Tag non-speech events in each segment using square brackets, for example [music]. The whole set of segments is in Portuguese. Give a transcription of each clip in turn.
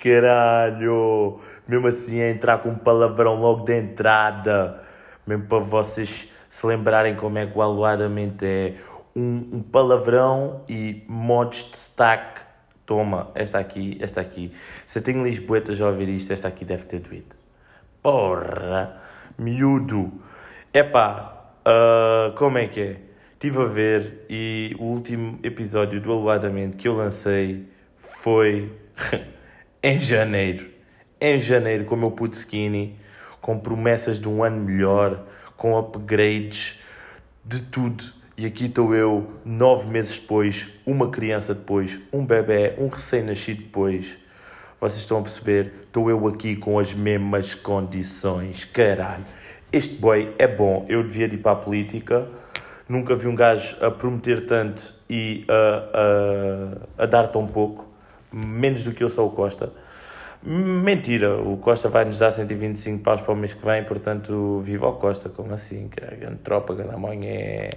caralho? Mesmo assim, a entrar com um palavrão logo de entrada. Mesmo para vocês se lembrarem como é que o aluadamente é. Um, um palavrão e modos de destaque. Toma, esta aqui, esta aqui. Se tenho Lisboetas a ouvir isto, esta aqui deve ter doído. Porra, miúdo. Epá, uh, como é que é? Estive a ver e o último episódio do Aluadamente que eu lancei foi [laughs] em janeiro. Em janeiro, com o meu puto skinny, com promessas de um ano melhor, com upgrades, de tudo. E aqui estou eu, nove meses depois, uma criança depois, um bebê, um recém-nascido depois. Vocês estão a perceber? Estou eu aqui com as mesmas condições. Caralho, este boy é bom. Eu devia ir para a política Nunca vi um gajo a prometer tanto e a, a, a dar tão pouco, menos do que eu sou o Costa. Mentira, o Costa vai nos dar 125 paus para o mês que vem, portanto, viva o Costa, como assim? Que é grande tropa, grande amanhã.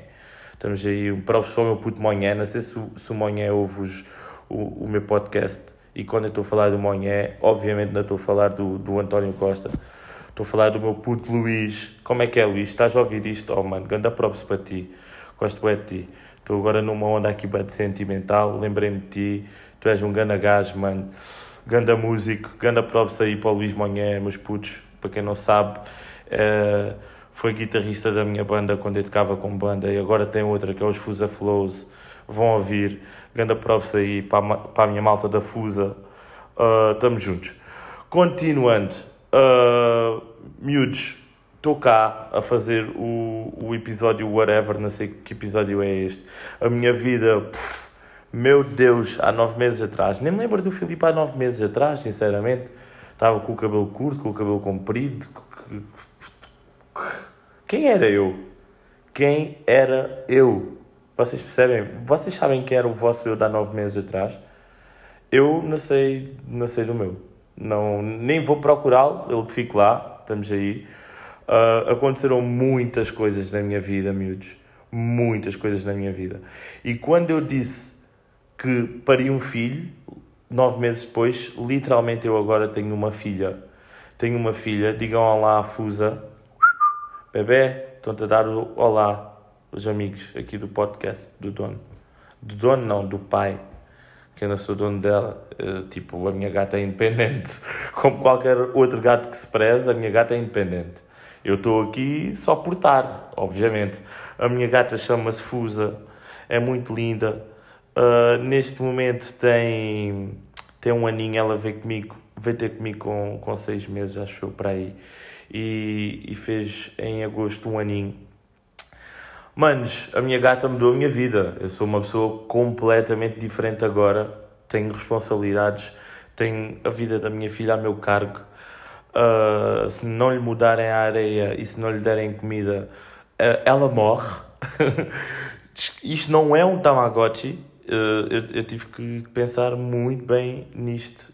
Estamos aí, um próprio para o meu puto Monhé, não sei se, se o Monhé ouve os, o, o meu podcast. E quando eu estou a falar do Monhé, obviamente não estou a falar do, do António Costa. Estou a falar do meu puto Luís. Como é que é, Luís? Estás a ouvir isto? Oh, mano, ganda props para ti. Gosto bem de ti. Estou agora numa onda aqui bem sentimental. Lembrei-me de ti. Tu és um ganda gajo, mano. Ganda músico. Ganda props aí para o Luís Monhé, meus putos. Para quem não sabe, é... foi guitarrista da minha banda quando eu tocava com banda. E agora tem outra que é os Fusa Flows. Vão ouvir. Ganda props aí para a, para a minha malta da Fusa. Estamos uh, juntos. Continuando. Uh, miúdos, estou cá a fazer o, o episódio whatever, não sei que episódio é este. A minha vida, pff, meu Deus, há nove meses atrás. Nem me lembro do Filipe há nove meses atrás, sinceramente. Estava com o cabelo curto, com o cabelo comprido. Quem era eu? Quem era eu? Vocês percebem? Vocês sabem quem era o vosso eu de há nove meses atrás? Eu não sei, não sei do meu. Não, nem vou procurá-lo, ele que fique lá, estamos aí. Uh, aconteceram muitas coisas na minha vida, miúdos. Muitas coisas na minha vida. E quando eu disse que pari um filho, nove meses depois, literalmente eu agora tenho uma filha. Tenho uma filha, digam olá à Fusa. Bebê, estão-te a dar o olá, os amigos aqui do podcast do dono. Do dono não, do pai que eu não sou dono dela. Uh, tipo, a minha gata é independente. [laughs] Como qualquer outro gato que se preza, a minha gata é independente. Eu estou aqui só por estar, obviamente. A minha gata chama-se Fusa, é muito linda. Uh, neste momento tem, tem um aninho, ela veio comigo, veio ter comigo com, com seis meses, acho eu, para aí. E, e fez em agosto um aninho. Manos, a minha gata mudou a minha vida. Eu sou uma pessoa completamente diferente agora. Tenho responsabilidades, tenho a vida da minha filha a meu cargo. Uh, se não lhe mudarem a areia e se não lhe derem comida, uh, ela morre. [laughs] Isto não é um Tamagotchi. Uh, eu, eu, tive que pensar muito bem nisto.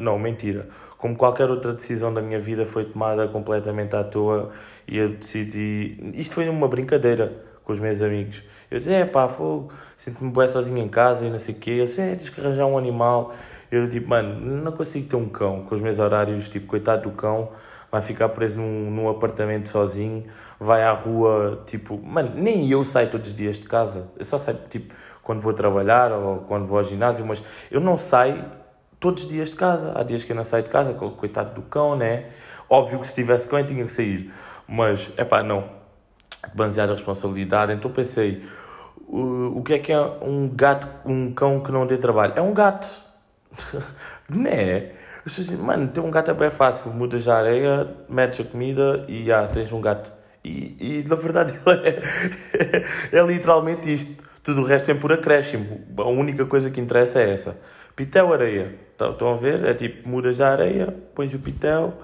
não, mentira. Como qualquer outra decisão da minha vida foi tomada completamente à toa e eu decidi. Isto foi uma brincadeira com os meus amigos. Eu disse, é pá, fogo, sinto-me bem sozinho em casa e não sei o quê. Eu disse, é, tens que arranjar um animal. Eu tipo, mano, não consigo ter um cão com os meus horários, tipo, coitado do cão, vai ficar preso num, num apartamento sozinho, vai à rua, tipo, mano, nem eu saio todos os dias de casa. Eu só saio, tipo, quando vou trabalhar ou quando vou ao ginásio, mas eu não saio todos os dias de casa. Há dias que eu não saio de casa, coitado do cão, né? Óbvio que se tivesse cão eu tinha que sair. Mas, é pá, não basear a responsabilidade. Então pensei, o, o que é que é um gato, um cão que não dê trabalho? É um gato. [laughs] não é? Eu assim, mano, ter um gato é bem fácil. Mudas a areia, metes a comida e já tens um gato. E, e na verdade [laughs] é, é literalmente isto. Tudo o resto é por acréscimo. A única coisa que interessa é essa. Pitel, areia. Estão a ver? É tipo, mudas a areia, pões o pitel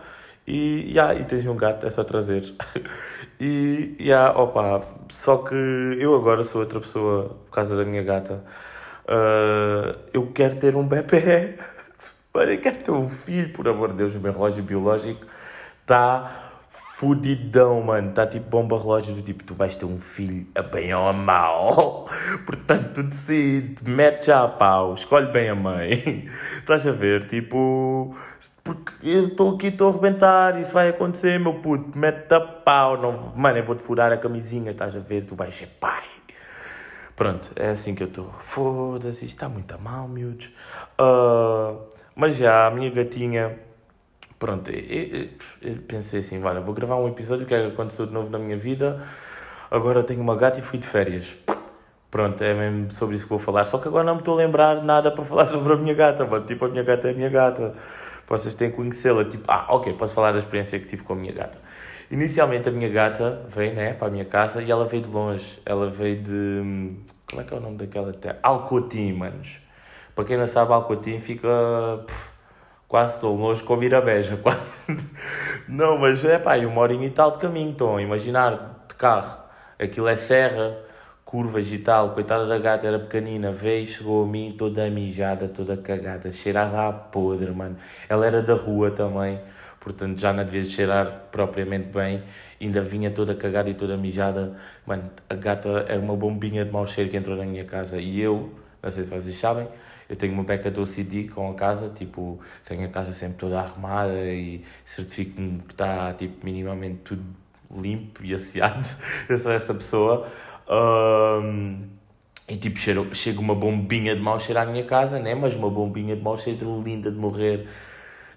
e, yeah, e tens um gato, é só trazer. [laughs] e, yeah, opa, só que eu agora sou outra pessoa por causa da minha gata. Uh, eu quero ter um bebê. [laughs] eu quero ter um filho, por amor de Deus. O meu relógio biológico está fudidão, mano. Está tipo bomba relógio do tipo, tu vais ter um filho a bem ou a mal. [laughs] Portanto, tu decide, mete já a pau, escolhe bem a mãe. [laughs] Estás a ver? Tipo, porque eu estou aqui, estou a arrebentar, isso vai acontecer, meu puto. Mete a pau, não... mano, eu vou-te furar a camisinha, estás a ver? Tu vais ser pai. Pronto, é assim que eu estou. Foda-se, isto está muito a mal, miúdos. Uh, mas já, a minha gatinha Pronto, eu, eu pensei assim, olha, vou gravar um episódio que é que aconteceu de novo na minha vida. Agora tenho uma gata e fui de férias. Pronto, é mesmo sobre isso que vou falar. Só que agora não me estou a lembrar nada para falar [laughs] sobre a minha gata, mano. Tipo, a minha gata é a minha gata. Vocês têm que conhecê-la. Tipo, ah, ok, posso falar da experiência que tive com a minha gata. Inicialmente a minha gata veio, né, para a minha casa e ela veio de longe. Ela veio de... Como é que é o nome daquela terra? Alcotim, manos. Para quem não sabe, Alcotim fica... Quase estou longe com a Mirabeja, [laughs] quase. Não, mas é pá, uma horinha e tal de caminho. Estão a imaginar, de carro. Aquilo é serra, curvas e tal. Coitada da gata, era pequenina. Veio, chegou a mim toda mijada, toda cagada. Cheirava a podre, mano. Ela era da rua também, portanto já não devia cheirar propriamente bem. Ainda vinha toda cagada e toda mijada. Mano, a gata era uma bombinha de mau cheiro que entrou na minha casa. E eu, não sei se vocês sabem, eu tenho uma beca do OCD com a casa, tipo, tenho a casa sempre toda arrumada e certifico-me que está, tipo, minimamente tudo limpo e asseado. [laughs] Eu sou essa pessoa. Um, e tipo, chega uma bombinha de mau cheiro à minha casa, né? Mas uma bombinha de mau cheiro linda de morrer.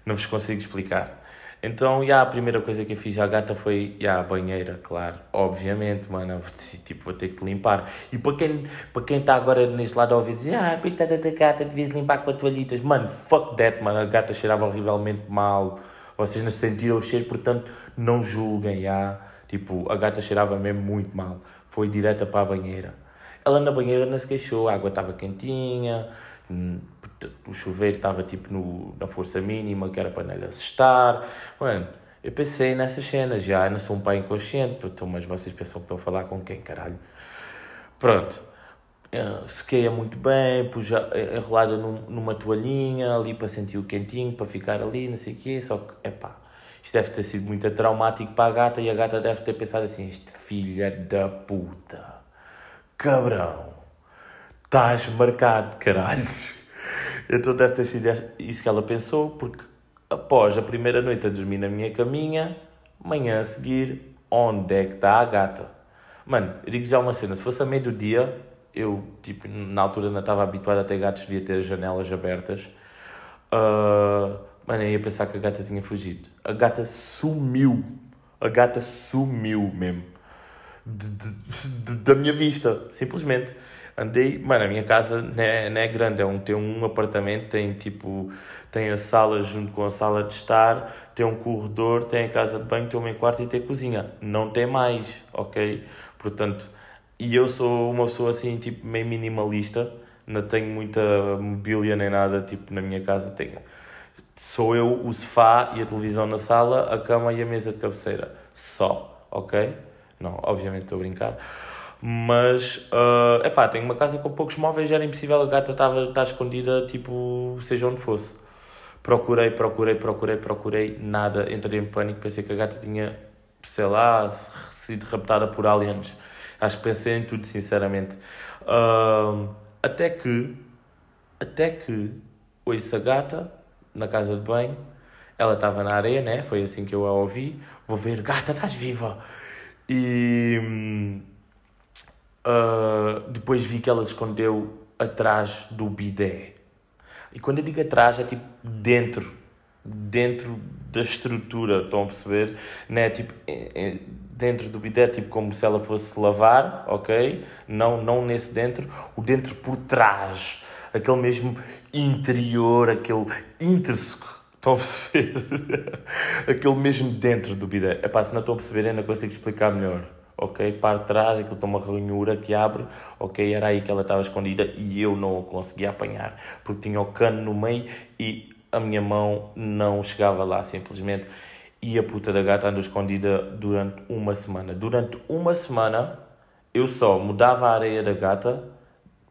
Não vos consigo explicar. Então, yeah, a primeira coisa que eu fiz à gata foi, yeah, a banheira, claro. Obviamente, mano, tipo, vou ter que limpar. E para quem para quem está agora neste lado a ouvir dizer, ah, coitada da gata, devias limpar com a toalhitas. Mano, fuck that, mano, a gata cheirava horrivelmente mal. Vocês não sentiram o cheiro, portanto, não julguem, yeah. Tipo, a gata cheirava mesmo muito mal. Foi direta para a banheira. Ela na banheira não se queixou, a água estava quentinha, hum, o chuveiro estava tipo no, na força mínima, que era para não lhe assustar. Mano, eu pensei nessas cenas, já, eu não sou um pai inconsciente, então, mas vocês pensam que estou a falar com quem, caralho? Pronto, sequeia muito bem, pus enrolada num, numa toalhinha ali para sentir o quentinho, para ficar ali, não sei o quê, só que, epá, isto deve ter sido muito traumático para a gata e a gata deve ter pensado assim, este filho da puta, cabrão, estás marcado, caralho. Então deve ter sido isso que ela pensou, porque após a primeira noite a dormir na minha caminha, manhã a seguir, onde é que está a gata? Mano, eu digo já uma cena, se fosse a meio do dia, eu, tipo, na altura não estava habituado a ter gatos, devia ter as janelas abertas. Uh, mano, eu ia pensar que a gata tinha fugido. A gata sumiu. A gata sumiu mesmo. De, de, de, da minha vista, simplesmente. Andei, mano, a minha casa não é, não é grande, é um, tem um apartamento, tem tipo, tem a sala junto com a sala de estar, tem um corredor, tem a casa de banho, tem um quarto e tem cozinha. Não tem mais, ok? Portanto, e eu sou uma pessoa assim, tipo, meio minimalista, não tenho muita mobília nem nada, tipo, na minha casa tenho. Sou eu, o sofá e a televisão na sala, a cama e a mesa de cabeceira. Só, ok? Não, obviamente estou a brincar. Mas, uh, epá, tenho uma casa com poucos móveis, era impossível a gata estar, estar escondida, tipo, seja onde fosse. Procurei, procurei, procurei, procurei, nada. Entrei em pânico, pensei que a gata tinha, sei lá, sido raptada por aliens. Acho que pensei em tudo, sinceramente. Uh, até que, até que, ouço a gata na casa de banho, ela estava na areia, né? Foi assim que eu a ouvi. Vou ver, gata, estás viva! E hum, Uh, depois vi que ela se escondeu atrás do bidé. E quando eu digo atrás, é tipo dentro. Dentro da estrutura, estão a perceber? Né? Tipo, é, é, dentro do bidé, tipo como se ela fosse lavar, ok? Não, não nesse dentro, o dentro por trás. Aquele mesmo interior, aquele intrínseco. Estão a perceber? [laughs] aquele mesmo dentro do bidé. Epá, se não estão a perceber, ainda consigo explicar melhor ok? Para trás, aquilo tem uma ranhura que abre, ok? Era aí que ela estava escondida e eu não a conseguia apanhar, porque tinha o cano no meio e a minha mão não chegava lá, simplesmente. E a puta da gata andou escondida durante uma semana. Durante uma semana, eu só mudava a areia da gata,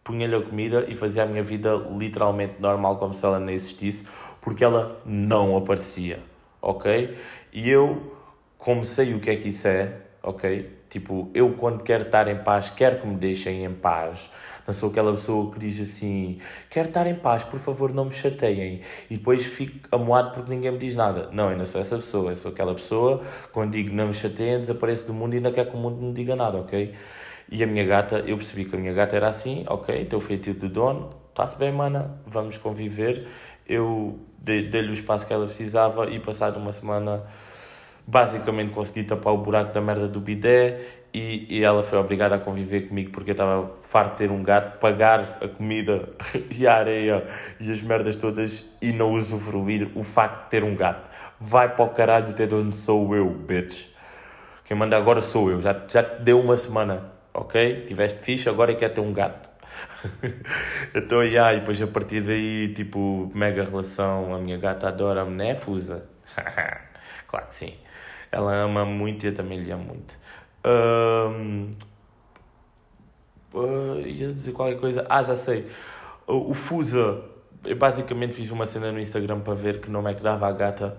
punha-lhe a comida e fazia a minha vida literalmente normal, como se ela não existisse, porque ela não aparecia, ok? E eu como sei o que é que isso é, ok? Tipo, eu quando quero estar em paz, quero que me deixem em paz. Não sou aquela pessoa que diz assim: quero estar em paz, por favor, não me chateiem. E depois fico amoado porque ninguém me diz nada. Não, eu não sou essa pessoa. Eu sou aquela pessoa, quando digo não me chateiem, desapareço do mundo e não quer que o mundo me diga nada, ok? E a minha gata, eu percebi que a minha gata era assim, ok? Teu feitio do dono, está-se bem, mana, vamos conviver. Eu dei-lhe o espaço que ela precisava e, passado uma semana basicamente consegui tapar o buraco da merda do bidé e, e ela foi obrigada a conviver comigo porque eu estava farto de ter um gato, pagar a comida [laughs] e a areia e as merdas todas e não usufruir o facto de ter um gato. Vai para o caralho ter onde sou eu, bitch. Quem manda agora sou eu. Já, já te deu uma semana, ok? Tiveste fixe, agora quer ter um gato. [laughs] então, yeah, e depois a partir daí, tipo, mega relação. A minha gata adora-me, né, Fusa? [laughs] claro que sim. Ela ama muito e eu também lhe amo muito. Um, uh, ia dizer qualquer coisa. Ah, já sei. O, o Fusa, eu basicamente fiz uma cena no Instagram para ver que nome é que dava a gata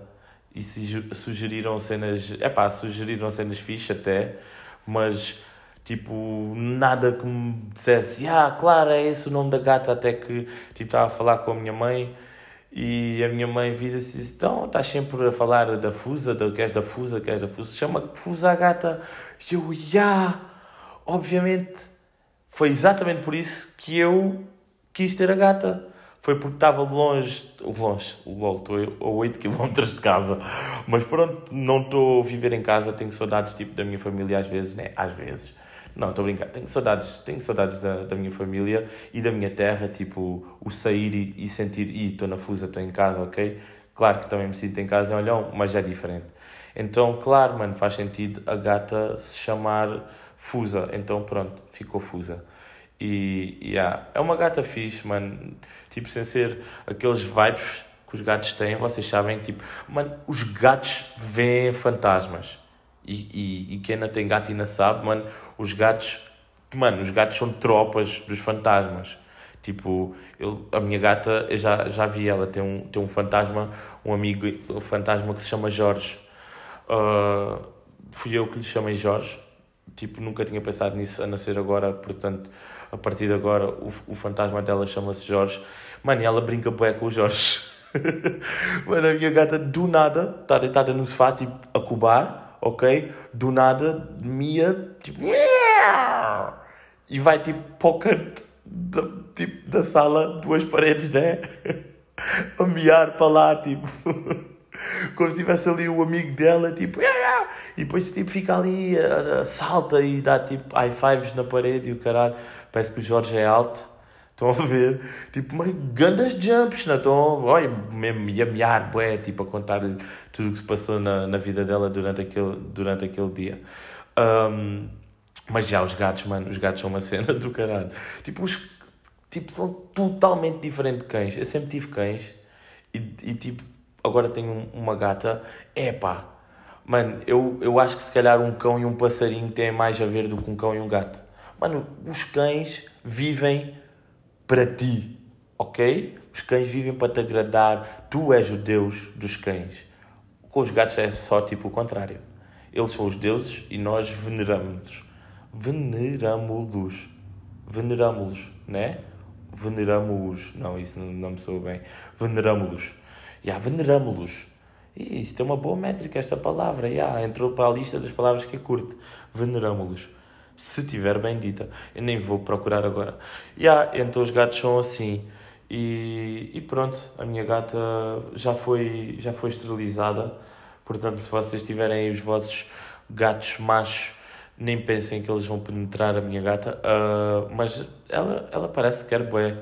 e sugeriram cenas. É pá, sugeriram cenas fixe até, mas tipo, nada que me dissesse, ah, claro, é esse o nome da gata, até que tipo, estava a falar com a minha mãe e a minha mãe vira-se e disse: Então, estás sempre a falar da Fusa, da, queres da Fusa, queres da Fusa? Chama Fusa a gata. E eu, já, obviamente, foi exatamente por isso que eu quis ter a gata. Foi porque estava longe, longe, LOL, estou a 8 km de casa. Mas pronto, não estou a viver em casa, tenho saudades tipo da minha família às vezes, né? Às vezes. Não, estou a brincar. Tenho saudades, tenho saudades da, da minha família e da minha terra, tipo, o sair e, e sentir, e estou na fusa, estou em casa, ok? Claro que também me sinto em casa em Olhão, mas é diferente. Então, claro, mano, faz sentido a gata se chamar Fusa. Então, pronto, ficou Fusa. E, yeah, é uma gata fixe, mano. Tipo, sem ser aqueles vibes que os gatos têm, vocês sabem, tipo, mano, os gatos veem fantasmas. E, e, e quem não tem gato ainda sabe, mano, os gatos, mano, os gatos são tropas dos fantasmas. Tipo, eu, a minha gata, eu já, já vi ela, tem um, tem um fantasma, um amigo, um fantasma que se chama Jorge. Uh, fui eu que lhe chamei Jorge. Tipo, nunca tinha pensado nisso a nascer agora, portanto, a partir de agora, o, o fantasma dela chama-se Jorge. Mano, e ela brinca bué com o Jorge. [laughs] Mano, a minha gata, do nada, está deitada no sofá, tipo, a cubar, ok? Do nada, Mia, tipo, e vai tipo canto da, tipo, da sala, duas paredes, né? [laughs] a miar para lá, tipo. [laughs] Como se tivesse ali o amigo dela, tipo, e depois tipo, fica ali, salta e dá tipo high fives na parede e o caralho. Parece que o Jorge é alto. Estão a ver? Tipo, mas grandes jumps, não estão? Olha, mesmo ia miar, bué, tipo, a contar-lhe tudo o que se passou na, na vida dela durante aquele, durante aquele dia. Um, mas já os gatos, mano, os gatos são uma [laughs] cena do caralho. Tipo, os, tipo são totalmente diferentes de cães. Eu sempre tive cães e, e tipo, agora tenho uma gata. É pá, mano, eu, eu acho que se calhar um cão e um passarinho têm mais a ver do que um cão e um gato. Mano, os cães vivem para ti, ok? Os cães vivem para te agradar. Tu és o Deus dos cães. Com os gatos é só tipo o contrário. Eles são os deuses e nós veneramos-los veneramos-los. Veneramos-los, né? Veneramos-los. Não, isso não, não me soube bem. Veneramos-los. Yeah, veneramos-los. Isso tem uma boa métrica, esta palavra. Yeah, entrou para a lista das palavras que é curto. Veneramos-los. Se tiver bem dita. Eu nem vou procurar agora. Yeah, então os gatos são assim. E, e pronto, a minha gata já foi, já foi esterilizada. Portanto, se vocês tiverem os vossos gatos machos nem pensem que eles vão penetrar a minha gata, uh, mas ela, ela parece que quer bué.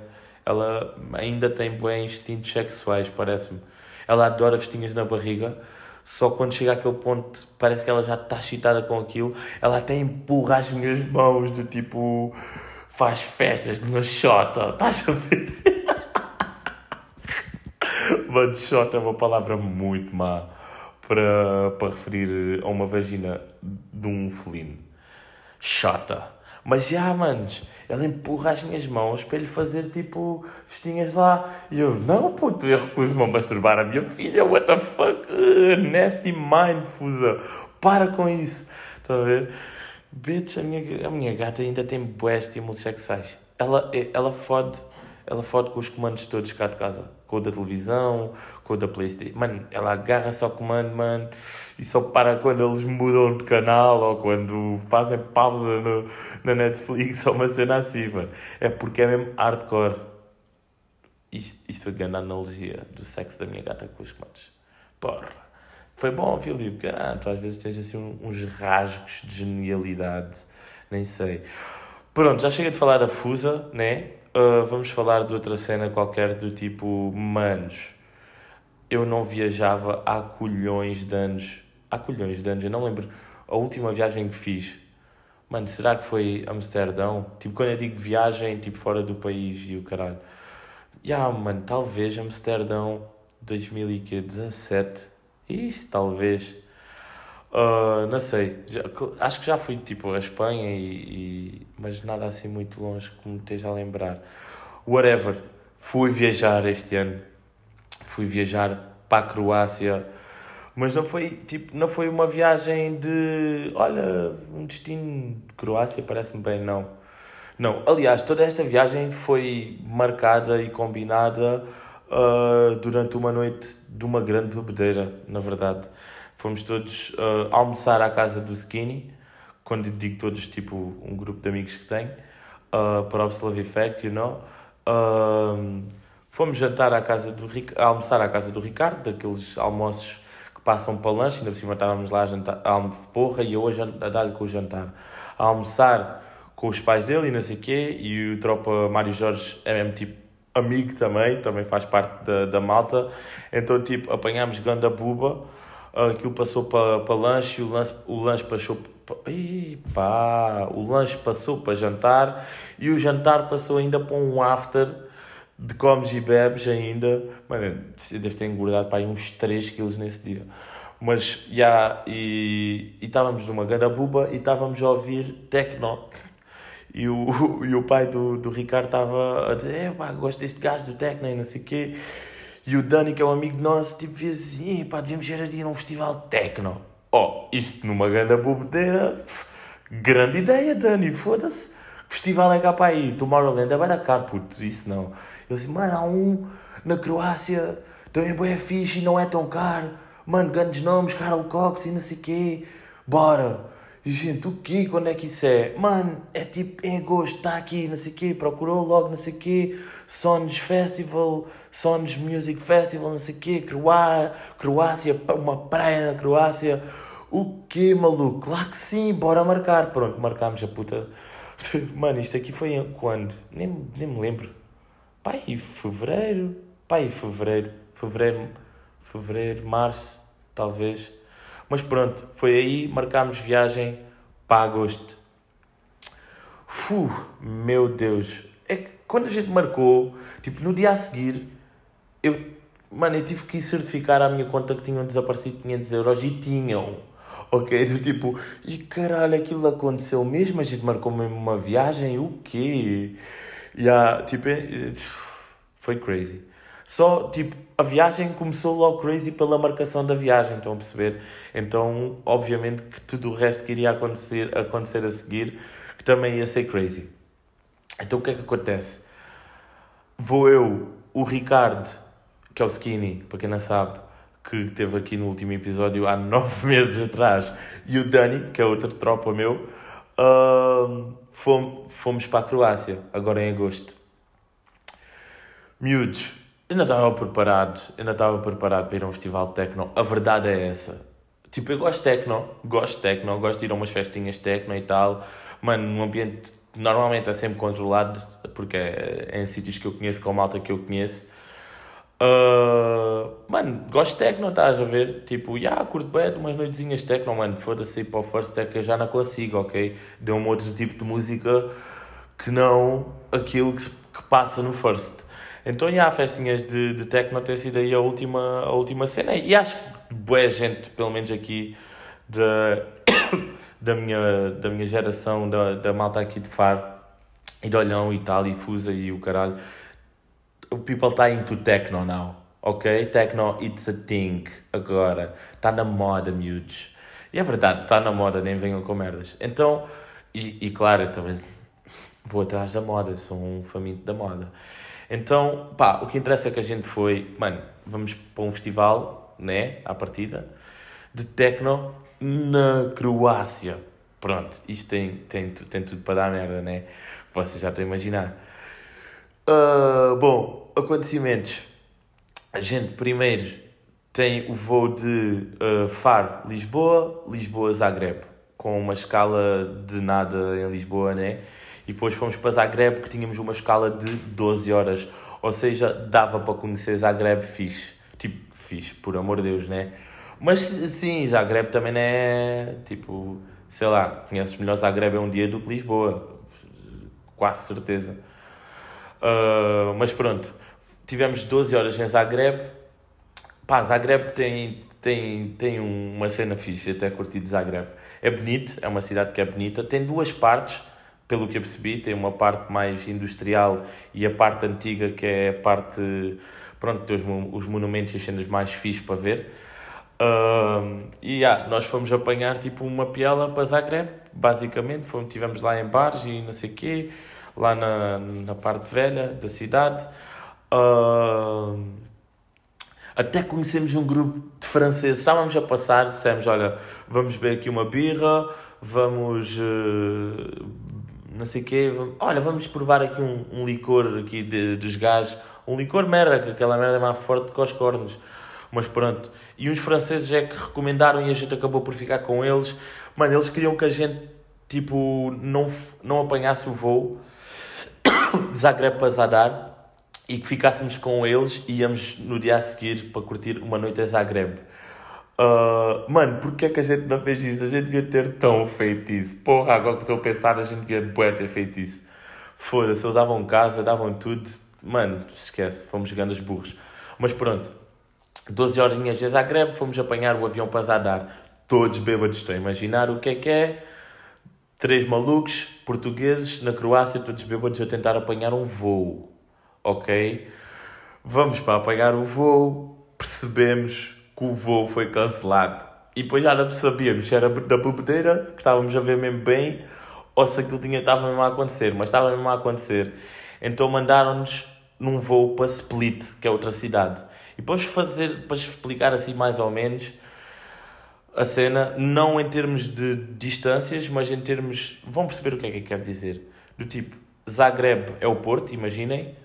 Ela ainda tem bué instintos sexuais, parece-me. Ela adora vestinhas na barriga, só quando chega àquele ponto parece que ela já está excitada com aquilo. Ela até empurra as minhas mãos, do tipo, faz festas de uma xota, estás a ver? [laughs] Mano, xota é uma palavra muito má para, para referir a uma vagina de um felino. Chata. Mas já, manos, ela empurra as minhas mãos para lhe fazer tipo vestinhas lá. E eu, não, puto, eu recuso-me a masturbar a minha filha. What the fuck? Uh, nasty mind, fusa. para com isso. Estão a ver? Bitch, a minha, a minha gata ainda tem bué estímulos sexuais. Ela, ela fode, ela fode com os comandos todos cá de casa. Com o da televisão, com o da Playstation. Mano, ela agarra só comando, mano, e só para quando eles mudam de canal ou quando fazem pausa no, na Netflix [laughs] ou uma cena assim, mano. É porque é mesmo hardcore. Isto, isto foi grande analogia do sexo da minha gata com os comandos. Porra. Foi bom, Filipe, caralho, tu às vezes tens assim uns rasgos de genialidade, nem sei. Pronto, já chega de falar da Fusa, né? Uh, vamos falar de outra cena qualquer do tipo, manos, eu não viajava há colhões de anos. Há colhões de anos, eu não lembro a última viagem que fiz. Mano, será que foi Amsterdão? Tipo, quando eu digo viagem, tipo, fora do país e o caralho. Já, yeah, mano, talvez Amsterdão 2017 Ih, talvez. Uh, não sei. Já, acho que já fui tipo a Espanha e, e, mas nada assim muito longe como esteja a lembrar. Whatever. Fui viajar este ano. Fui viajar para a Croácia. Mas não foi tipo, não foi uma viagem de olha, um destino de Croácia parece-me bem, não. Não, aliás, toda esta viagem foi marcada e combinada uh, durante uma noite de uma grande bebedeira, na verdade. Fomos todos uh, almoçar à casa do Skinny, quando digo todos, tipo um grupo de amigos que tenho, uh, para o Effect, you know. Uh, fomos jantar à casa do almoçar à casa do Ricardo, daqueles almoços que passam para lanche, ainda por cima estávamos lá a, jantar, a porra e eu a, a dar-lhe com o jantar. A almoçar com os pais dele e não sei o quê, e o tropa Mário Jorge é mesmo tipo amigo também, também faz parte da, da malta. Então, tipo, apanhámos ganda buba, aquilo passou para pa lanche, o lanche, o lanche passou para. Pá, o lanche passou para jantar e o jantar passou ainda para um after de comes e bebes ainda. Mano, deve ter engordado para aí uns 3 quilos nesse dia. Mas, já, yeah, e estávamos numa ganda buba e estávamos a ouvir techno. E o, [laughs] e o pai do, do Ricardo estava a dizer: pá, gosto deste gajo do Tecno e não sei o quê. E o Dani, que é um amigo nosso, tipo, fez assim: pá, devíamos ir ali num festival de Tecno. Oh, isto numa grande bobedeira. Grande ideia, Dani, foda-se. Festival é cá para aí, Tomorrowland é bem caro, puto, isso não. Eu disse, mano, há um na Croácia, também é fixe e não é tão caro. Mano, grandes nomes, Carl Cox e não sei o quê. Bora. E gente, o quê? Quando é que isso é? Mano, é tipo em agosto, está aqui, não sei o quê, procurou logo, não sei o quê, Sons Festival, Sons Music Festival, não sei o quê, Croá Croácia, uma praia na Croácia. O quê, maluco? Claro que sim, bora marcar. Pronto, marcámos a puta. [laughs] Mano, isto aqui foi quando? Nem, nem me lembro. Pai, fevereiro? Pai, fevereiro. Fevereiro, fevereiro, março, talvez. Mas pronto, foi aí, marcámos viagem para agosto. Meu Deus. É que quando a gente marcou, tipo, no dia a seguir, eu, mano, eu tive que certificar à minha conta que tinham desaparecido 500 euros e tinham. Ok? [laughs] Do tipo, e caralho, aquilo aconteceu mesmo? A gente marcou mesmo uma viagem? O quê? E yeah, tipo, é, foi crazy. Só, tipo, a viagem começou logo crazy pela marcação da viagem, estão a perceber? Então, obviamente que tudo o resto que iria acontecer, acontecer a seguir, que também ia ser crazy. Então, o que é que acontece? Vou eu, o Ricardo, que é o Skinny, para quem não sabe, que esteve aqui no último episódio há [laughs] nove meses atrás, e o Dani, que é outro tropa meu, uh, fomos, fomos para a Croácia, agora em agosto. Miúdos, ainda estava preparado, ainda estava preparado para ir a um festival de techno. A verdade é essa. Tipo, eu gosto de techno, gosto de techno, gosto de ir a umas festinhas de techno e tal. Mano, num ambiente normalmente é sempre controlado, porque é, é em sítios que eu conheço, com a malta que eu conheço. Uh, mano, gosto de techno, estás a ver? Tipo, já, yeah, curto bem de umas noitezinhas de techno, mano. Foda-se para o first tech, eu já não consigo, ok? Deu um outro tipo de música que não aquilo que, se, que passa no first. Então, já, festinhas de, de techno tem sido aí a última, a última cena. E acho que boa gente, pelo menos aqui, da, [coughs] da, minha, da minha geração, da, da malta aqui de Faro, e de Olhão e tal, e Fusa e o caralho. O people está into techno now, ok? Techno, it's a thing agora. Está na moda, miúdos. E é verdade, está na moda, nem venham com merdas. Então, e, e claro, eu também vou atrás da moda, sou um faminto da moda. Então, pá, o que interessa é que a gente foi, mano, vamos para um festival, né, à partida, de techno na Croácia. Pronto, isto tem, tem, tem tudo para dar merda, né? Vocês já estão a imaginar. Uh, bom, acontecimentos. A gente primeiro tem o voo de uh, Faro, Lisboa, Lisboa, Zagreb, com uma escala de nada em Lisboa, né? E depois fomos para Zagreb, que tínhamos uma escala de 12 horas. Ou seja, dava para conhecer Zagreb fixe. Tipo, fixe, por amor de Deus, né? Mas sim, Zagreb também não é. Tipo, sei lá, conheces melhor Zagreb é um dia do que Lisboa. Quase certeza. Uh, mas pronto, tivemos 12 horas em Zagreb. Pá, Zagreb tem, tem, tem uma cena fixe, até curti de Zagreb. É bonito, é uma cidade que é bonita. Tem duas partes pelo que eu percebi, tem uma parte mais industrial e a parte antiga, que é a parte, pronto, tem os, monumentos e as cenas mais fixes para ver. E yeah, nós fomos apanhar tipo uma piela para Zagreb, basicamente, fomos, tivemos lá em bares e não sei o quê, lá na, na parte velha da cidade. Até conhecemos um grupo de franceses, estávamos a passar, dissemos, olha, vamos beber aqui uma birra, vamos uh, não sei o quê, olha, vamos provar aqui um, um licor aqui de, dos gajos, um licor merda, que aquela merda é mais forte que os cornos. Mas pronto. E uns franceses é que recomendaram e a gente acabou por ficar com eles. Mano, eles queriam que a gente, tipo, não, não apanhasse o voo [coughs] de Zagreb para Zadar e que ficássemos com eles e íamos no dia a seguir para curtir uma noite em Zagreb. Uh, mano, porquê é que a gente não fez isso? A gente devia ter tão feito isso. Porra, agora que estou a pensar, a gente devia bué ter feito isso. Foda-se, eles davam casa, davam tudo. Mano, esquece, fomos jogando os burros. Mas pronto, 12 horinhas de Zagreb, fomos apanhar o avião para Zadar. Todos bêbados, estão a imaginar o que é que é. Três malucos, portugueses, na Croácia, todos bêbados a tentar apanhar um voo. Ok? Vamos para apanhar o voo, percebemos que o voo foi cancelado. E depois já não sabíamos se era da bebedeira, que estávamos a ver mesmo bem, ou se aquilo tinha, estava mesmo a acontecer. Mas estava mesmo a acontecer. Então mandaram-nos num voo para Split, que é outra cidade. E depois fazer, para explicar assim mais ou menos a cena, não em termos de distâncias, mas em termos. Vão perceber o que é que quer dizer. Do tipo, Zagreb é o Porto, imaginem.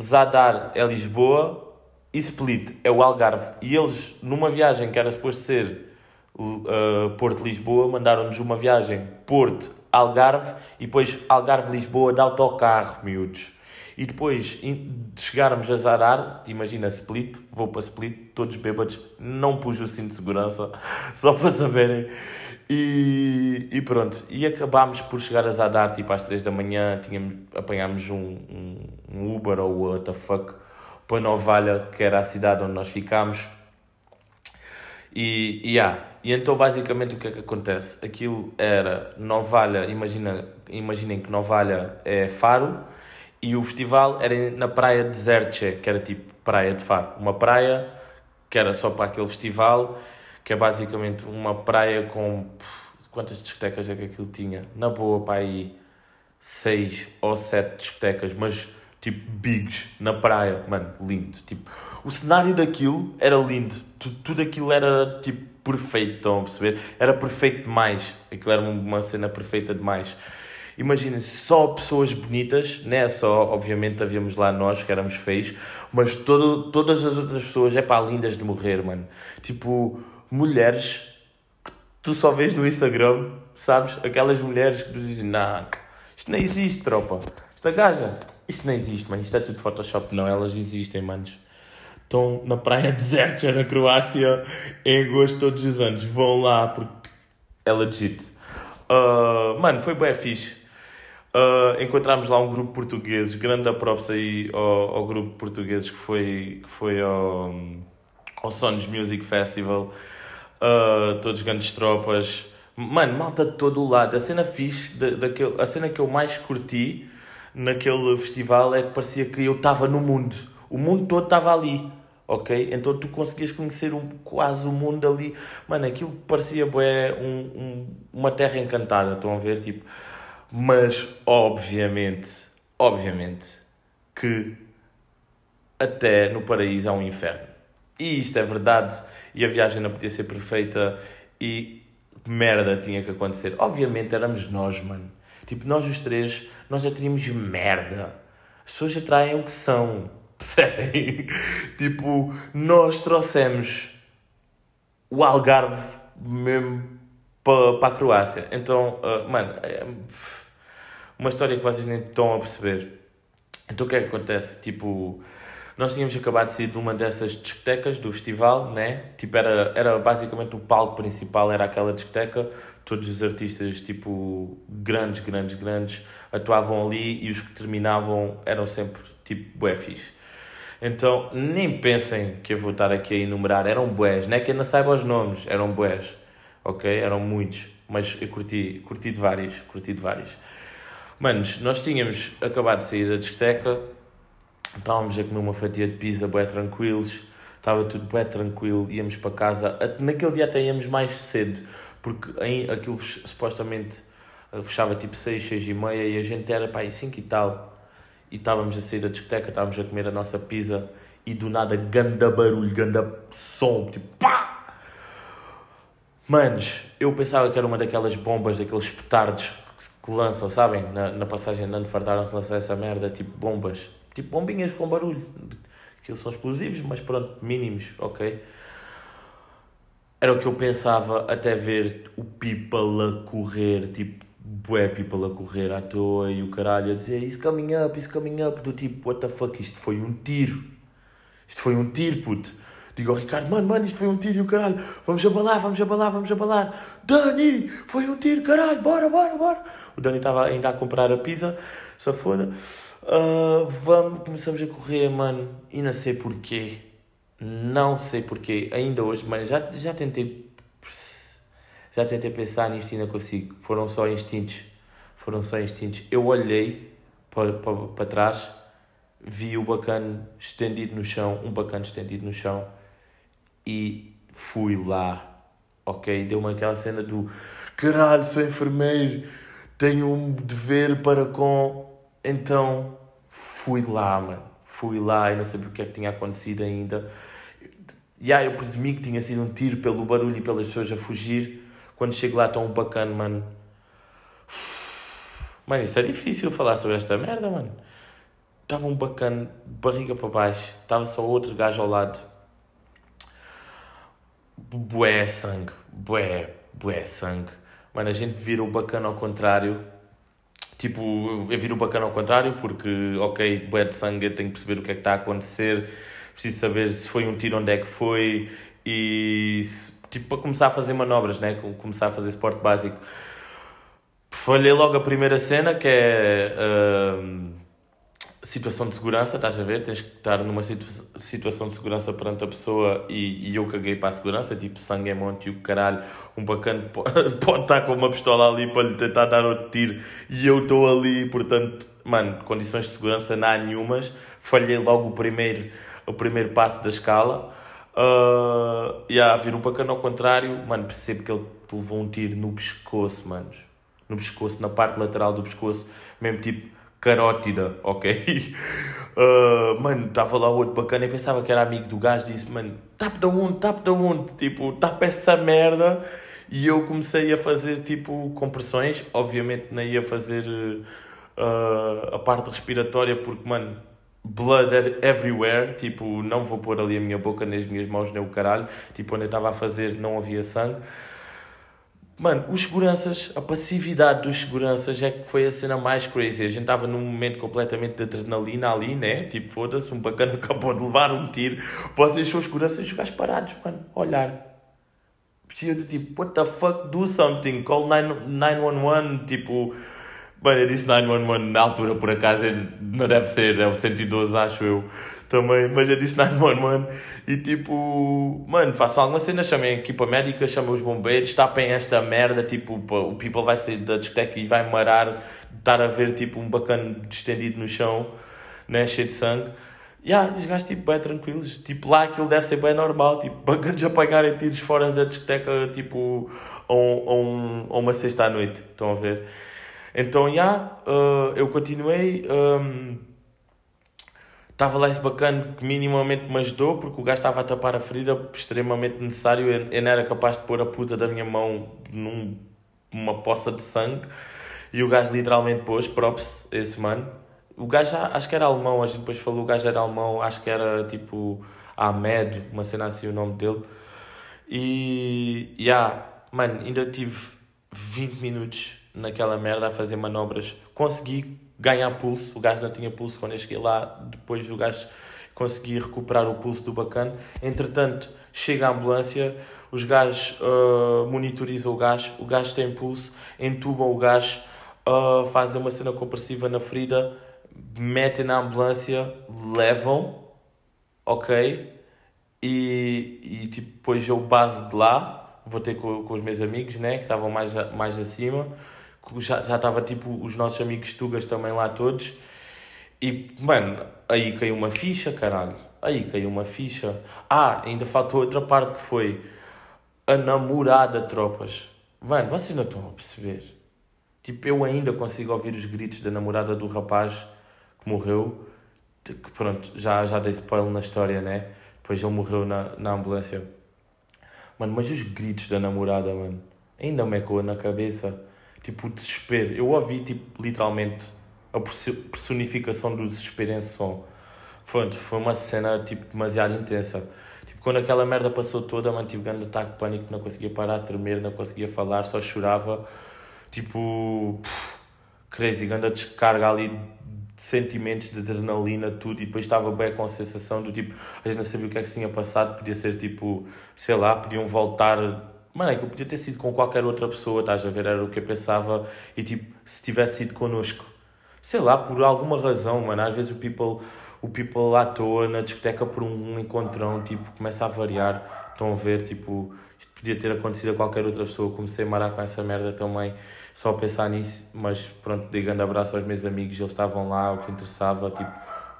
Zadar é Lisboa e Split é o Algarve. E eles, numa viagem que era suposto ser uh, Porto-Lisboa, mandaram-nos uma viagem Porto-Algarve e depois Algarve-Lisboa de autocarro, miúdos. E depois de chegarmos a Zarar, imagina Split, vou para Split, todos bêbados, não pus o cinto de segurança, [laughs] só para saberem. E, e pronto, e acabámos por chegar a Zadar tipo às 3 da manhã, tínhamos, apanhámos um, um, um Uber ou what the fuck para Novalha, que era a cidade onde nós ficámos. E, e, yeah. e então basicamente o que é que acontece? Aquilo era Novalha, imagina, imaginem que Novalha é Faro e o festival era na praia de Zerche, que era tipo praia de Faro. Uma praia que era só para aquele festival, que é basicamente uma praia com. Quantas discotecas é que aquilo tinha? Na boa, para aí, seis ou sete discotecas, mas tipo bigs na praia, mano, lindo. Tipo, o cenário daquilo era lindo, tudo, tudo aquilo era tipo perfeito, estão a perceber? Era perfeito demais, aquilo era uma cena perfeita demais. Imaginem, só pessoas bonitas, não é só, obviamente, havíamos lá nós que éramos feios, mas todo, todas as outras pessoas, é pá, lindas de morrer, mano. Tipo, mulheres que tu só vês no Instagram, sabes? Aquelas mulheres que tu dizem, nah, isto não existe, tropa. Esta gaja, isto não existe, mano. Isto é tudo Photoshop. Não, elas existem, manos. Estão na praia [laughs] deserta na Croácia em agosto todos os anos. Vão lá porque é legit. Uh, mano, foi bem fixe. Uh, encontramos lá um grupo português. Grande props aí ao, ao grupo português que foi, que foi ao, ao Sons Music Festival. Uh, todos grandes tropas. Mano, malta de todo o lado. A cena fixe, da, daquele, a cena que eu mais curti naquele festival é que parecia que eu estava no mundo. O mundo todo estava ali, ok? Então tu conseguias conhecer um, quase o mundo ali. Mano, aquilo parecia bué, um, um, uma terra encantada, estão a ver? Tipo, mas, obviamente, obviamente, que até no paraíso há um inferno. E isto é verdade, e a viagem não podia ser perfeita, e merda tinha que acontecer. Obviamente éramos nós, mano. Tipo, nós os três, nós já teríamos merda. As pessoas atraem o que são. [laughs] Percebem? tipo, nós trouxemos o Algarve mesmo para pa a Croácia. Então, uh, mano, é uma história que vocês nem estão a perceber. Então, o que é que acontece? Tipo, nós tínhamos acabado de sair de uma dessas discotecas do festival, né? Tipo, era, era basicamente o palco principal, era aquela discoteca. Todos os artistas, tipo, grandes, grandes, grandes, atuavam ali e os que terminavam eram sempre, tipo, bué. Então, nem pensem que eu vou estar aqui a enumerar. Eram bués, não é que eu não saiba os nomes, eram bués. Ok? Eram muitos. Mas eu curti, curti de vários, curti de vários. Manos, nós tínhamos acabado de sair da discoteca, estávamos a comer uma fatia de pizza bué tranquilos, estava tudo bué tranquilo, íamos para casa. Naquele dia até íamos mais cedo, porque aí aquilo supostamente eh, fechava tipo 6, 6 e meia e a gente era para aí 5 e tal e estávamos a sair da discoteca, estávamos a comer a nossa pizza e do nada ganda barulho, ganda som, tipo pá! Manos, eu pensava que era uma daquelas bombas, daqueles petardos que lançam, sabem? Na, na passagem andando fartaram-se lançar essa merda, tipo bombas, tipo bombinhas com barulho. Aquilo são explosivos, mas pronto, mínimos, ok? Era o que eu pensava até ver o people a correr, tipo bué people a correr à toa e o caralho a dizer isso coming up, isso coming up, do tipo, what the fuck, isto foi um tiro. Isto foi um tiro, puto. Digo ao Ricardo, mano, mano, isto foi um tiro e o caralho, vamos abalar, vamos abalar, vamos abalar. Dani, foi um tiro, caralho, bora, bora, bora. O Dani estava ainda a comprar a pizza, só foda. Uh, vamos, começamos a correr, mano, e não sei porquê. Não sei porquê, ainda hoje, mas já, já tentei já tentei pensar nisto e não consigo. Foram só instintos. Foram só instintos. Eu olhei para, para, para trás, vi o bacana estendido no chão, um bacana estendido no chão e fui lá. Ok? Deu-me aquela cena do caralho, sou enfermeiro, tenho um dever para com. Então fui lá, mano. Fui lá e não sabia o que é que tinha acontecido ainda. Yeah, eu presumi que tinha sido um tiro pelo barulho e pelas pessoas a fugir. Quando chego lá tão bacana, mano. Mano, isso é difícil falar sobre esta merda, mano. Estava um bacana, barriga para baixo. Estava só outro gajo ao lado. Bué sangue. Bué, bué sangue. Mano, a gente vira o bacana ao contrário. Tipo, eu viro o bacana ao contrário porque, ok, bué de sangue, eu tenho que perceber o que é que está a acontecer. Preciso saber se foi um tiro, onde é que foi. E se tipo, para começar a fazer manobras, né? começar a fazer esporte básico. Falhei logo a primeira cena, que é uh, situação de segurança, estás a ver? Tens que estar numa situ situação de segurança perante a pessoa e, e, eu caguei para a segurança, tipo sangue é monte e o caralho, um bacana pode, [laughs] pode estar com uma pistola ali para lhe tentar dar outro tiro e eu estou ali, portanto, mano, condições de segurança não há nenhumas. Falhei logo o primeiro, o primeiro passo da escala. Uh, yeah, vir um bacana ao contrário, mano, percebo que ele te levou um tiro no pescoço, manos. No pescoço, na parte lateral do pescoço, mesmo tipo carótida, ok? Uh, [laughs] mano, estava lá outro bacana e pensava que era amigo do gajo, disse, mano, tap da onde, tap da onde, tipo, tapa essa merda. E eu comecei a fazer tipo compressões, obviamente não ia fazer uh, a parte respiratória porque, mano, blood everywhere, tipo, não vou pôr ali a minha boca nas minhas mãos nem o caralho, tipo, onde eu estava a fazer não havia sangue. Mano, os seguranças, a passividade dos seguranças é que foi a cena mais crazy. A gente estava num momento completamente de adrenalina ali, né? Tipo, foda-se, um bacana [laughs] acabou de levar um tiro. Vocês são seguranças e os gajos parados, mano, olhar. Precisa de tipo, what the fuck, do something, call 911, tipo Bem, eu disse 911 na altura, por acaso, não deve ser, é o 112, acho eu, também, mas eu disse 911 e tipo, mano, façam alguma cena, chamem a equipa médica, chamem os bombeiros, tapem esta merda, tipo, o people vai sair da discoteca e vai marar, estar a ver, tipo, um bacana estendido no chão, né, cheio de sangue, Yeah, os gajos tipo bem tranquilos, tipo lá aquilo deve ser bem normal, tipo, [laughs] bacanas apanharem tiros fora da discoteca, tipo, um, a uma sexta à noite, estão a ver? Então, já, yeah, uh, eu continuei, estava um, lá esse bacana que minimamente me ajudou, porque o gajo estava a tapar a ferida, extremamente necessário, eu não era capaz de pôr a puta da minha mão numa poça de sangue, e o gajo literalmente pôs, props, esse mano, o gajo acho que era alemão, a gente depois falou, o gajo era alemão, acho que era tipo Ahmed, uma cena assim o nome dele. E, yeah, mano, ainda tive 20 minutos naquela merda a fazer manobras. Consegui ganhar pulso, o gajo não tinha pulso quando eu cheguei lá, depois o gajo consegui recuperar o pulso do bacana. Entretanto, chega a ambulância, os gajos uh, monitorizam o gajo, o gajo tem pulso, entubam o gajo, uh, fazem uma cena compressiva na ferida metem na ambulância, levam, ok? E, e tipo, depois eu base de lá, vou ter com, com os meus amigos, né? Que estavam mais, mais acima. Já, já estava tipo os nossos amigos tugas também lá todos. E, mano, aí caiu uma ficha, caralho. Aí caiu uma ficha. Ah, ainda faltou outra parte que foi a namorada, tropas. Mano, vocês não estão a perceber. Tipo, eu ainda consigo ouvir os gritos da namorada do rapaz que morreu, que pronto, já, já dei spoiler na história, né? Depois ele morreu na, na ambulância. Mano, mas os gritos da namorada, mano, ainda me ecoa na cabeça. Tipo, o desespero. Eu ouvi, tipo, literalmente a personificação do desespero em som. Pronto, foi uma cena, tipo, demasiado intensa. Tipo, quando aquela merda passou toda, mano, tive grande ataque de pânico, não conseguia parar de tremer, não conseguia falar, só chorava. Tipo, crazy, grande descarga ali sentimentos de adrenalina, tudo, e depois estava bem com a sensação do tipo, a gente não sabia o que é que tinha passado, podia ser tipo, sei lá, podiam voltar. Mano, é que eu podia ter sido com qualquer outra pessoa, estás a ver? Era o que eu pensava, e tipo, se tivesse sido connosco, sei lá, por alguma razão, mano, às vezes o people, o people à toa na discoteca por um encontrão, tipo, começa a variar, estão a ver, tipo, isto podia ter acontecido a qualquer outra pessoa, comecei a marar com essa merda também só a pensar nisso, mas pronto, dei grande abraço aos meus amigos, eles estavam lá, o que interessava, tipo,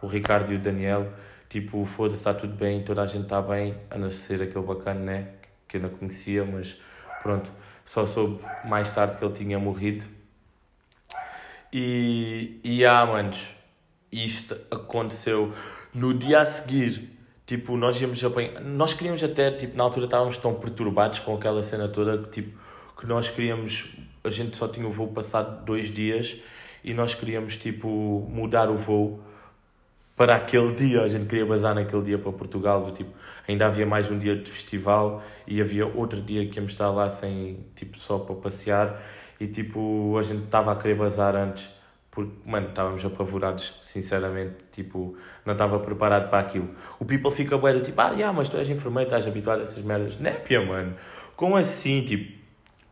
o Ricardo e o Daniel, tipo, foda-se, está tudo bem, toda a gente está bem, a nascer aquele bacana, né, que eu não conhecia, mas pronto, só soube mais tarde que ele tinha morrido. E, e ah, manos, isto aconteceu no dia a seguir, tipo, nós íamos apanhar, nós queríamos até, tipo, na altura estávamos tão perturbados com aquela cena toda que, tipo, que nós queríamos a gente só tinha o voo passado dois dias e nós queríamos tipo mudar o voo para aquele dia, a gente queria bazar naquele dia para Portugal, do, tipo, ainda havia mais um dia de festival e havia outro dia que íamos estar lá sem, tipo, só para passear e tipo, a gente estava a querer bazar antes porque, mano, estávamos apavorados, sinceramente, tipo, não estava preparado para aquilo. O people fica bué tipo, ah, yeah, mas tu és enfermeiro, estás habituado a essas merdas. Népia, mano, como assim, tipo,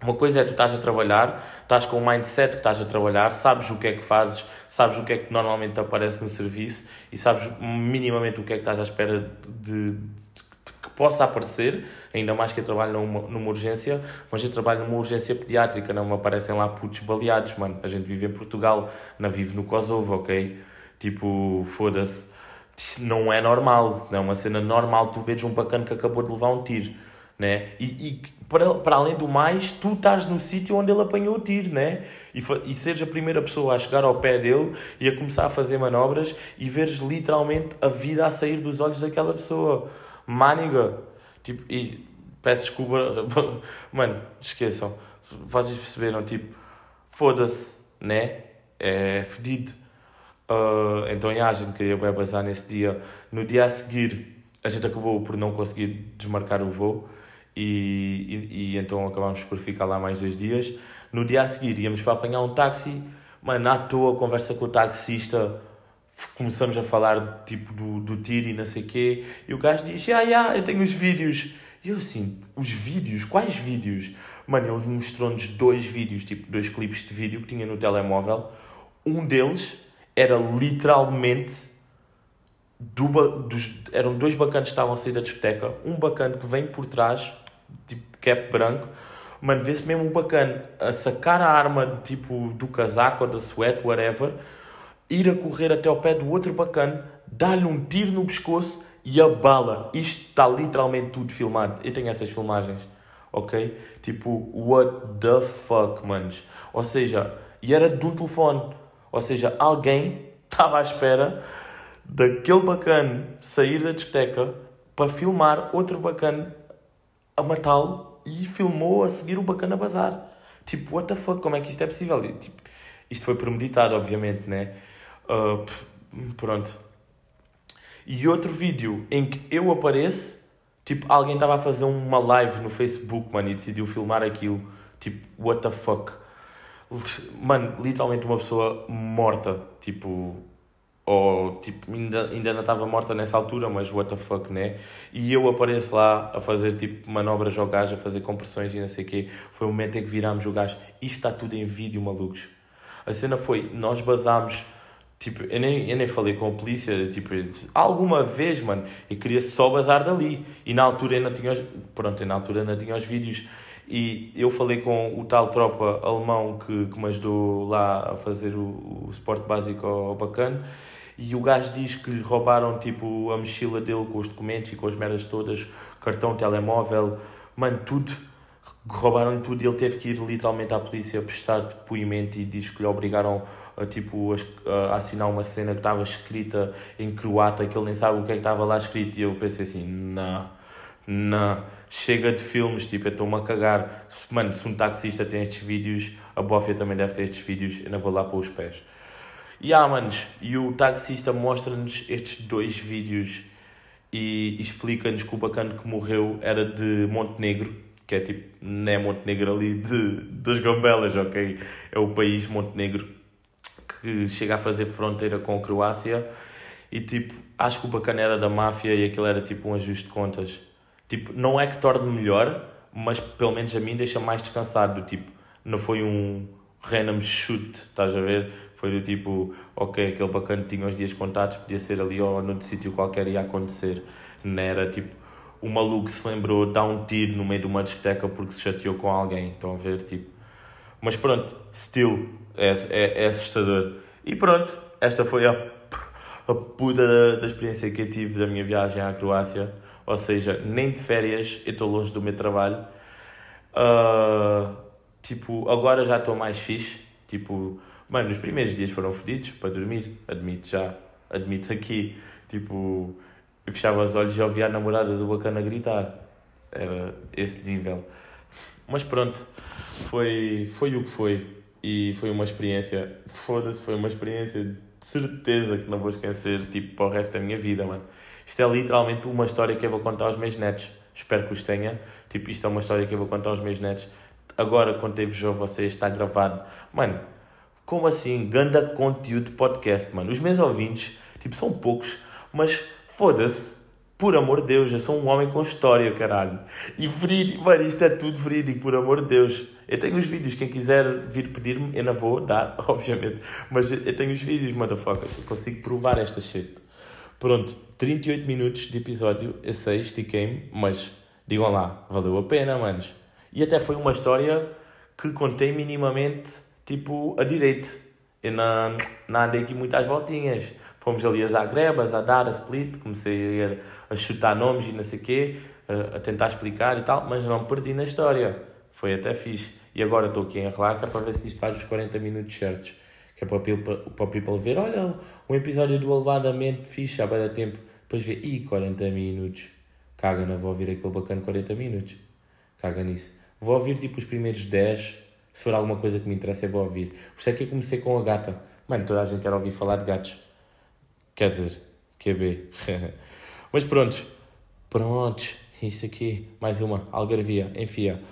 uma coisa é tu estás a trabalhar, estás com o mindset que estás a trabalhar, sabes o que é que fazes, sabes o que é que normalmente aparece no serviço e sabes minimamente o que é que estás à espera de, de que possa aparecer, ainda mais que eu trabalho numa, numa urgência, mas eu trabalho numa urgência pediátrica, não me aparecem lá putos baleados, mano. A gente vive em Portugal, não vive no Kosovo, ok? Tipo, foda-se. Não é normal, não é uma cena normal tu veres um bacana que acabou de levar um tiro né? E, e para, para além do mais, tu estás no sítio onde ele apanhou o tiro, né? E, e seres a primeira pessoa a chegar ao pé dele e a começar a fazer manobras e veres literalmente a vida a sair dos olhos daquela pessoa. Maniga. Tipo, e peço desculpa, [laughs] mano, esqueçam. Vocês perceberam, tipo, foda-se, né? É fedido. Uh, então, a gente queria bem basar nesse dia. No dia a seguir, a gente acabou por não conseguir desmarcar o voo e, e, e, então acabámos por ficar lá mais dois dias. No dia a seguir íamos para apanhar um táxi, mano, à toa, conversa com o taxista, começamos a falar tipo do, do tiro e não sei o quê, e o gajo diz, ah, yeah, eu tenho os vídeos. E eu assim, os vídeos? Quais vídeos? Mano, ele mostrou-nos dois vídeos, tipo dois clipes de vídeo que tinha no telemóvel. Um deles era literalmente do, dos, eram dois bacanas que estavam a sair da discoteca, um bacana que vem por trás tipo cap branco, mano, vê-se mesmo bacana a sacar a arma tipo do casaco ou da sweat, whatever, ir a correr até ao pé do outro bacana, dá-lhe um tiro no pescoço e a bala. Isto está literalmente tudo filmado. Eu tenho essas filmagens, ok? Tipo, what the fuck, manos? Ou seja, e era de um telefone. Ou seja, alguém estava à espera daquele bacana sair da discoteca para filmar outro bacana a matá-lo e filmou a seguir o bacana bazar. Tipo, what the fuck, como é que isto é possível? E, tipo, isto foi premeditado, obviamente, né? Uh, pronto. E outro vídeo em que eu apareço, tipo, alguém estava a fazer uma live no Facebook, mano, e decidiu filmar aquilo. Tipo, what the fuck? Mano, literalmente uma pessoa morta, tipo, ou tipo, ainda, ainda não estava morta nessa altura, mas what the fuck, né? E eu apareço lá a fazer tipo manobras ao gajo, a fazer compressões e não sei o quê. Foi o momento em que virámos o gajo. Isto está tudo em vídeo, malucos. A cena foi, nós basámos, tipo, eu nem, eu nem falei com a polícia, tipo, alguma vez, mano, eu queria só bazar dali. E na altura ainda tinha os, pronto, na altura ainda tinha os vídeos. E eu falei com o tal tropa alemão que, que me ajudou lá a fazer o, o suporte básico ao bacana e o gajo diz que lhe roubaram tipo a mochila dele com os documentos e com as merdas todas, cartão, telemóvel, mano, tudo. Roubaram-lhe tudo e ele teve que ir literalmente à polícia prestar depoimento e diz que lhe obrigaram a, tipo, a, a assinar uma cena que estava escrita em croata, que ele nem sabe o que é que estava lá escrito. E eu pensei assim: não, não, chega de filmes, tipo, eu estou-me a cagar. Mano, se um taxista tem estes vídeos, a bófia também deve ter estes vídeos, eu não vou lá pôr os pés. E ah, manos, e o taxista mostra-nos estes dois vídeos e explica-nos que o bacana que morreu era de Montenegro, que é tipo, não é Montenegro ali de, das Gambelas, ok? É o país Montenegro que chega a fazer fronteira com a Croácia e tipo, acho que o bacana era da máfia e aquilo era tipo um ajuste de contas. Tipo, não é que torne melhor, mas pelo menos a mim deixa mais descansado, do tipo, não foi um random shoot, estás a ver? Foi do tipo, ok, aquele bacana tinha os dias contados, podia ser ali ou noutro sítio qualquer ia acontecer. Não era tipo, o maluco se lembrou dar um tiro no meio de uma discoteca porque se chateou com alguém. Estão a ver, tipo. Mas pronto, still, é, é, é assustador. E pronto, esta foi a, a puta da, da experiência que eu tive da minha viagem à Croácia. Ou seja, nem de férias eu estou longe do meu trabalho. Uh, tipo, agora já estou mais fixe. Tipo, Mano, os primeiros dias foram fodidos para dormir, admito já, admito aqui. Tipo, eu fechava os olhos e ouvia a namorada do bacana gritar. Era esse nível. Mas pronto, foi, foi o que foi. E foi uma experiência, foda-se, foi uma experiência de certeza que não vou esquecer, tipo, para o resto da minha vida, mano. Isto é literalmente uma história que eu vou contar aos meus netos. Espero que os tenha. Tipo, isto é uma história que eu vou contar aos meus netos. Agora, contei-vos a vocês, está gravado. Mano, como assim? Ganda conteúdo podcast, mano. Os meus ouvintes, tipo, são poucos, mas foda-se. Por amor de Deus, eu sou um homem com história, caralho. E verídico, mano, isto é tudo verídico, por amor de Deus. Eu tenho os vídeos, quem quiser vir pedir-me, eu não vou dar, [laughs] obviamente. Mas eu tenho os vídeos, motherfuckers. Eu consigo provar esta shit. Pronto, 38 minutos de episódio, eu sei, estiquei-me, mas digam lá, valeu a pena, manos. E até foi uma história que contei minimamente tipo, a direito. Eu não, não andei aqui muitas voltinhas. Fomos ali a Zagrebas, a dar a split, comecei a, a chutar nomes e não sei o quê, a, a, tentar explicar e tal, mas não perdi na história. Foi até fixe. E agora estou aqui em relaca para ver se isto faz os 40 minutos certos. Que é para o people, para o people ver, olha, um episódio do Elevadamente fixe, há bem tempo. Depois vê, ih, 40 minutos. Caga, não vou ouvir aquele bacana 40 minutos. Caga nisso. Vou ouvir tipo os primeiros 10 se for alguma coisa que me interessa, eu vou ouvir. Por isso é que eu comecei com a gata. Mano, toda a gente quer ouvir falar de gatos. Quer dizer, QB. [laughs] Mas prontos. Prontos. Isto aqui, mais uma. Algarvia. Enfia.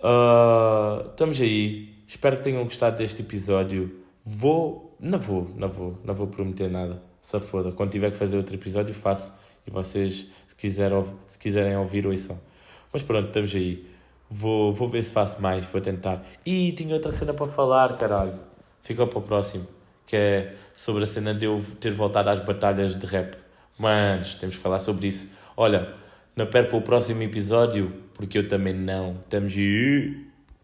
Uh, estamos aí. Espero que tenham gostado deste episódio. Vou. Não vou, não vou. Não vou prometer nada. Se foda. Quando tiver que fazer outro episódio, faço. E vocês, se, quiser, se quiserem ouvir, ouçam. Mas pronto, estamos aí. Vou, vou ver se faço mais, vou tentar. E tinha outra cena para falar, caralho. Fica para o próximo. Que é sobre a cena de eu ter voltado às batalhas de rap. Mas temos que falar sobre isso. Olha, não perca o próximo episódio, porque eu também não. Estamos.